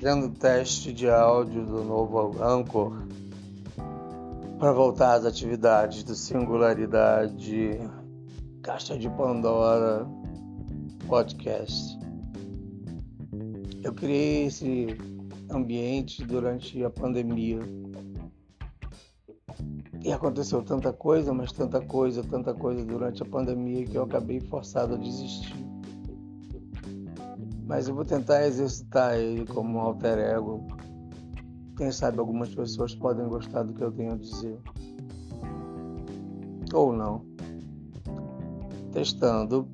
fazendo teste de áudio do novo Anchor para voltar às atividades do Singularidade Caixa de Pandora Podcast. Eu criei esse ambiente durante a pandemia. E aconteceu tanta coisa, mas tanta coisa, tanta coisa durante a pandemia que eu acabei forçado a desistir. Mas eu vou tentar exercitar ele como um alter ego. Quem sabe algumas pessoas podem gostar do que eu tenho a dizer. Ou não. Testando.